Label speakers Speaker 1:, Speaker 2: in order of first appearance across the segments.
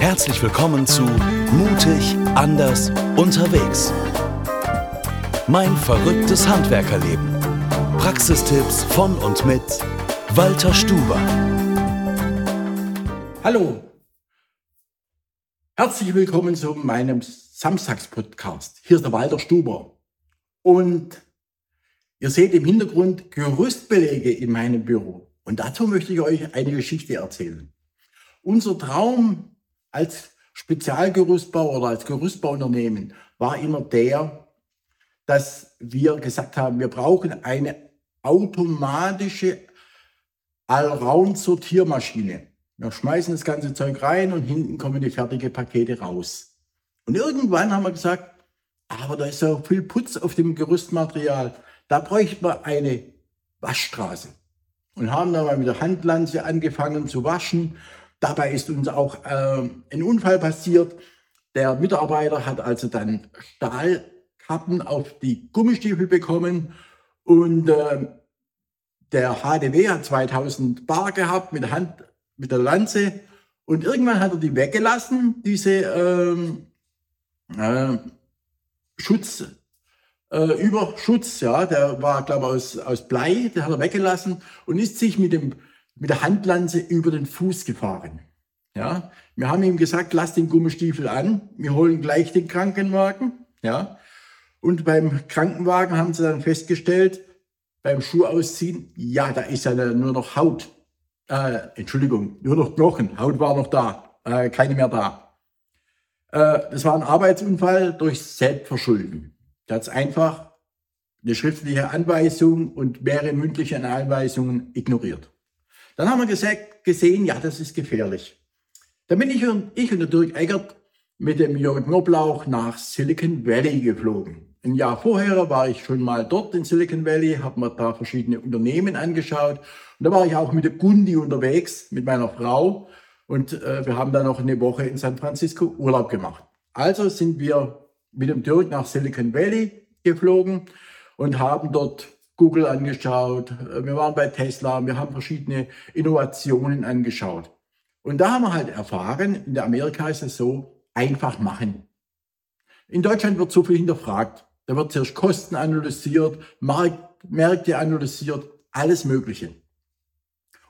Speaker 1: Herzlich willkommen zu Mutig, anders, unterwegs. Mein verrücktes Handwerkerleben. Praxistipps von und mit Walter Stuber.
Speaker 2: Hallo. Herzlich willkommen zu meinem Samstagspodcast. Hier ist der Walter Stuber. Und ihr seht im Hintergrund Gerüstbelege in meinem Büro. Und dazu möchte ich euch eine Geschichte erzählen. Unser Traum als Spezialgerüstbau oder als Gerüstbauunternehmen war immer der, dass wir gesagt haben, wir brauchen eine automatische Allround-Sortiermaschine. Wir schmeißen das ganze Zeug rein und hinten kommen die fertigen Pakete raus. Und irgendwann haben wir gesagt, aber da ist so viel Putz auf dem Gerüstmaterial. Da bräuchte man eine Waschstraße. Und haben dann mal mit der Handlanze angefangen zu waschen Dabei ist uns auch äh, ein Unfall passiert. Der Mitarbeiter hat also dann Stahlkappen auf die Gummistiefel bekommen und äh, der HDW hat 2000 Bar gehabt mit der Hand, mit der Lanze und irgendwann hat er die weggelassen, diese ähm, äh, Schutz, äh, Überschutz, ja, der war, glaube ich, aus, aus Blei, der hat er weggelassen und ist sich mit dem mit der Handlanze über den Fuß gefahren. Ja, wir haben ihm gesagt, lass den Gummistiefel an, wir holen gleich den Krankenwagen. Ja, und beim Krankenwagen haben sie dann festgestellt, beim Schuh ausziehen, ja, da ist ja nur noch Haut. Äh, Entschuldigung, nur noch Knochen. Haut war noch da, äh, keine mehr da. Äh, das war ein Arbeitsunfall durch Selbstverschulden. Da hat einfach eine schriftliche Anweisung und mehrere mündliche Anweisungen ignoriert. Dann haben wir gesagt, gesehen, ja, das ist gefährlich. Dann bin ich und, ich und der Dirk Eggert mit dem Jörg Knoblauch nach Silicon Valley geflogen. Ein Jahr vorher war ich schon mal dort in Silicon Valley, habe mir da verschiedene Unternehmen angeschaut. Und da war ich auch mit der Gundi unterwegs, mit meiner Frau. Und äh, wir haben dann noch eine Woche in San Francisco Urlaub gemacht. Also sind wir mit dem Dirk nach Silicon Valley geflogen und haben dort Google angeschaut, äh, wir waren bei Tesla, wir haben verschiedene Innovationen angeschaut. Und da haben wir halt erfahren, in der Amerika ist es so, einfach machen. In Deutschland wird so viel hinterfragt. Da wird zuerst Kosten analysiert, Markt, Märkte analysiert, alles Mögliche.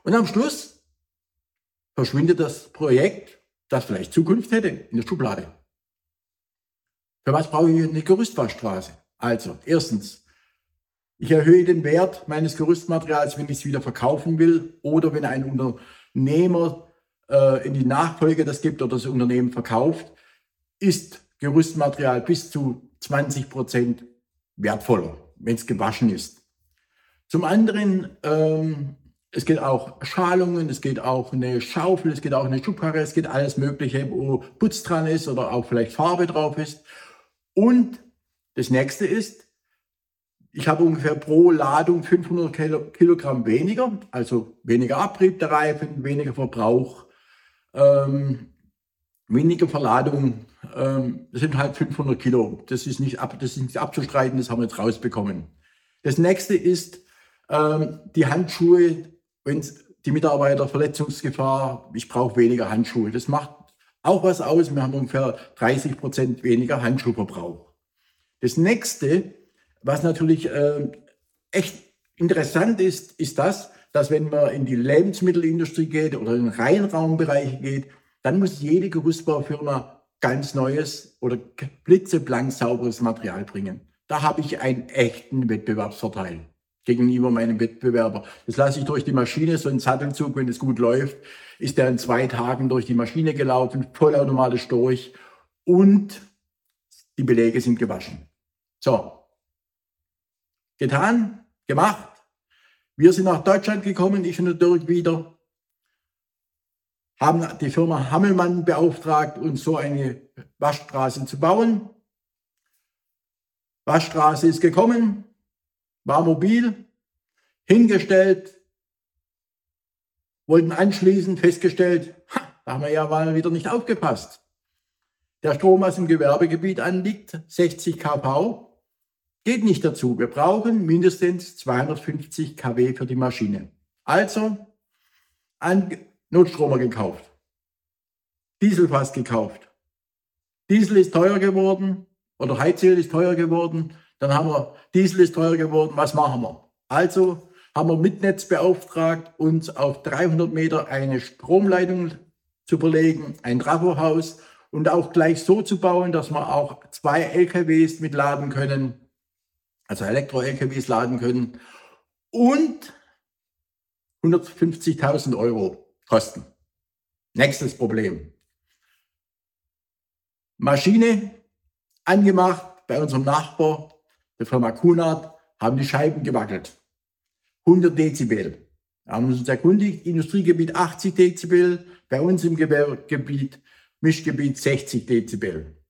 Speaker 2: Und am Schluss verschwindet das Projekt, das vielleicht Zukunft hätte, in der Schublade. Für was brauche ich eine Gerüstwaschstraße? Also, erstens, ich erhöhe den Wert meines Gerüstmaterials, wenn ich es wieder verkaufen will oder wenn ein Unternehmer äh, in die Nachfolge das gibt oder das Unternehmen verkauft, ist Gerüstmaterial bis zu 20 Prozent wertvoller, wenn es gewaschen ist. Zum anderen, ähm, es geht auch Schalungen, es geht auch eine Schaufel, es geht auch eine Schubkarre, es geht alles Mögliche, wo Putz dran ist oder auch vielleicht Farbe drauf ist. Und das nächste ist, ich habe ungefähr pro Ladung 500 Kilogramm weniger, also weniger Abrieb der Reifen, weniger Verbrauch, ähm, weniger Verladung. Ähm, das sind halt 500 Kilo. Das ist, nicht ab, das ist nicht abzustreiten, das haben wir jetzt rausbekommen. Das nächste ist ähm, die Handschuhe, wenn die Mitarbeiter Verletzungsgefahr, ich brauche weniger Handschuhe. Das macht auch was aus. Wir haben ungefähr 30 Prozent weniger Handschuhverbrauch. Das nächste was natürlich äh, echt interessant ist, ist das, dass wenn man in die Lebensmittelindustrie geht oder in den Reinraumbereich geht, dann muss jede Gerüstbaufirma ganz neues oder blitzeblank sauberes Material bringen. Da habe ich einen echten Wettbewerbsvorteil gegenüber meinem Wettbewerber. Das lasse ich durch die Maschine, so ein Sattelzug, wenn es gut läuft, ist der in zwei Tagen durch die Maschine gelaufen, vollautomatisch durch und die Belege sind gewaschen. So, getan, gemacht. Wir sind nach Deutschland gekommen, ich und der Dirk wieder, haben die Firma Hammelmann beauftragt, uns so eine Waschstraße zu bauen. Waschstraße ist gekommen, war mobil, hingestellt, wollten anschließen, festgestellt, ha, da haben wir ja mal wieder nicht aufgepasst. Der Strom aus dem Gewerbegebiet anliegt, 60 kV, Geht nicht dazu. Wir brauchen mindestens 250 kW für die Maschine. Also einen Notstromer gekauft. Dieselfass gekauft. Diesel ist teuer geworden oder Heizöl ist teuer geworden. Dann haben wir, Diesel ist teuer geworden, was machen wir? Also haben wir mit Netz beauftragt, uns auf 300 Meter eine Stromleitung zu verlegen, ein Trafohaus und auch gleich so zu bauen, dass wir auch zwei LKWs mitladen können, also Elektro-LKWs laden können und 150.000 Euro kosten. Nächstes Problem. Maschine angemacht bei unserem Nachbar, der Firma Kunert, haben die Scheiben gewackelt. 100 Dezibel. Wir haben uns erkundigt, Industriegebiet 80 Dezibel, bei uns im Gewerbegebiet, Mischgebiet 60 Dezibel.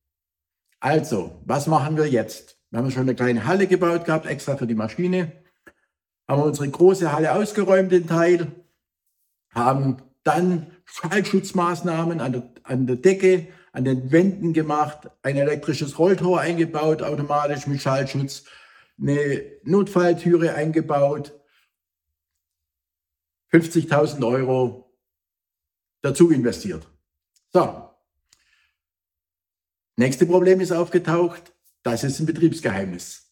Speaker 2: Also, was machen wir jetzt? Wir haben schon eine kleine Halle gebaut gehabt, extra für die Maschine. Haben unsere große Halle ausgeräumt, den Teil. Haben dann Schallschutzmaßnahmen an der, an der Decke, an den Wänden gemacht, ein elektrisches Rolltor eingebaut, automatisch mit Schallschutz, eine Notfalltüre eingebaut, 50.000 Euro dazu investiert. So. Nächste Problem ist aufgetaucht. Das ist ein Betriebsgeheimnis.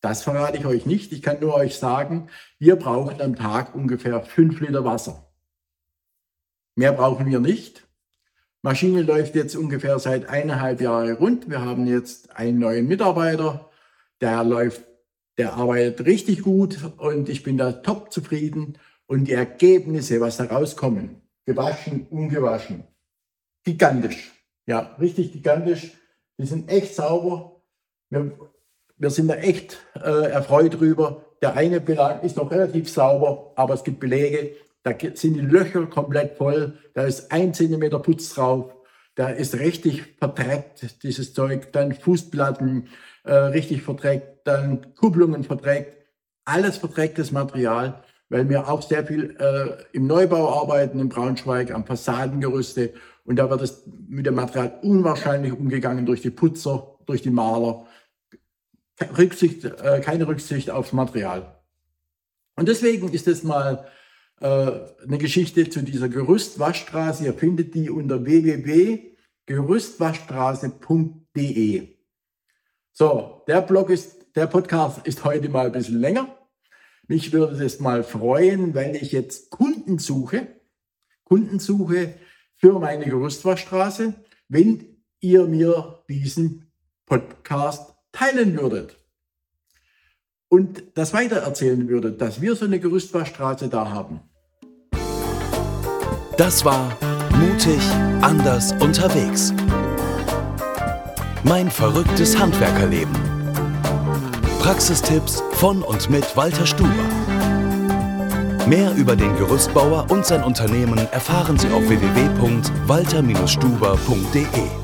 Speaker 2: Das verrate ich euch nicht. Ich kann nur euch sagen, wir brauchen am Tag ungefähr 5 Liter Wasser. Mehr brauchen wir nicht. Maschine läuft jetzt ungefähr seit eineinhalb Jahren rund. Wir haben jetzt einen neuen Mitarbeiter, der läuft, der arbeitet richtig gut und ich bin da top zufrieden. Und die Ergebnisse, was da rauskommen, gewaschen, ungewaschen, gigantisch. Ja, richtig gigantisch. Die sind echt sauber. Wir, wir sind da echt äh, erfreut drüber. Der eine Belag ist noch relativ sauber, aber es gibt Belege, da sind die Löcher komplett voll. Da ist ein Zentimeter Putz drauf. Da ist richtig verträgt, dieses Zeug. Dann Fußplatten äh, richtig verträgt. Dann Kupplungen verträgt. Alles verträgtes Material, weil wir auch sehr viel äh, im Neubau arbeiten in Braunschweig, am Fassadengerüste. Und da wird es mit dem Material unwahrscheinlich umgegangen durch die Putzer, durch die Maler. Rücksicht, äh, keine Rücksicht aufs Material. Und deswegen ist es mal äh, eine Geschichte zu dieser Gerüstwaschstraße. Ihr findet die unter www.gerüstwaschstraße.de. So, der Blog ist, der Podcast ist heute mal ein bisschen länger. Mich würde es mal freuen, wenn ich jetzt Kunden suche, Kunden suche für meine Gerüstwaschstraße, wenn ihr mir diesen Podcast teilen würdet und das weitererzählen würdet, dass wir so eine Gerüstwaschstraße da haben.
Speaker 1: Das war Mutig, anders, unterwegs. Mein verrücktes Handwerkerleben. Praxistipps von und mit Walter Stuber. Mehr über den Gerüstbauer und sein Unternehmen erfahren Sie auf www.walter-stuber.de.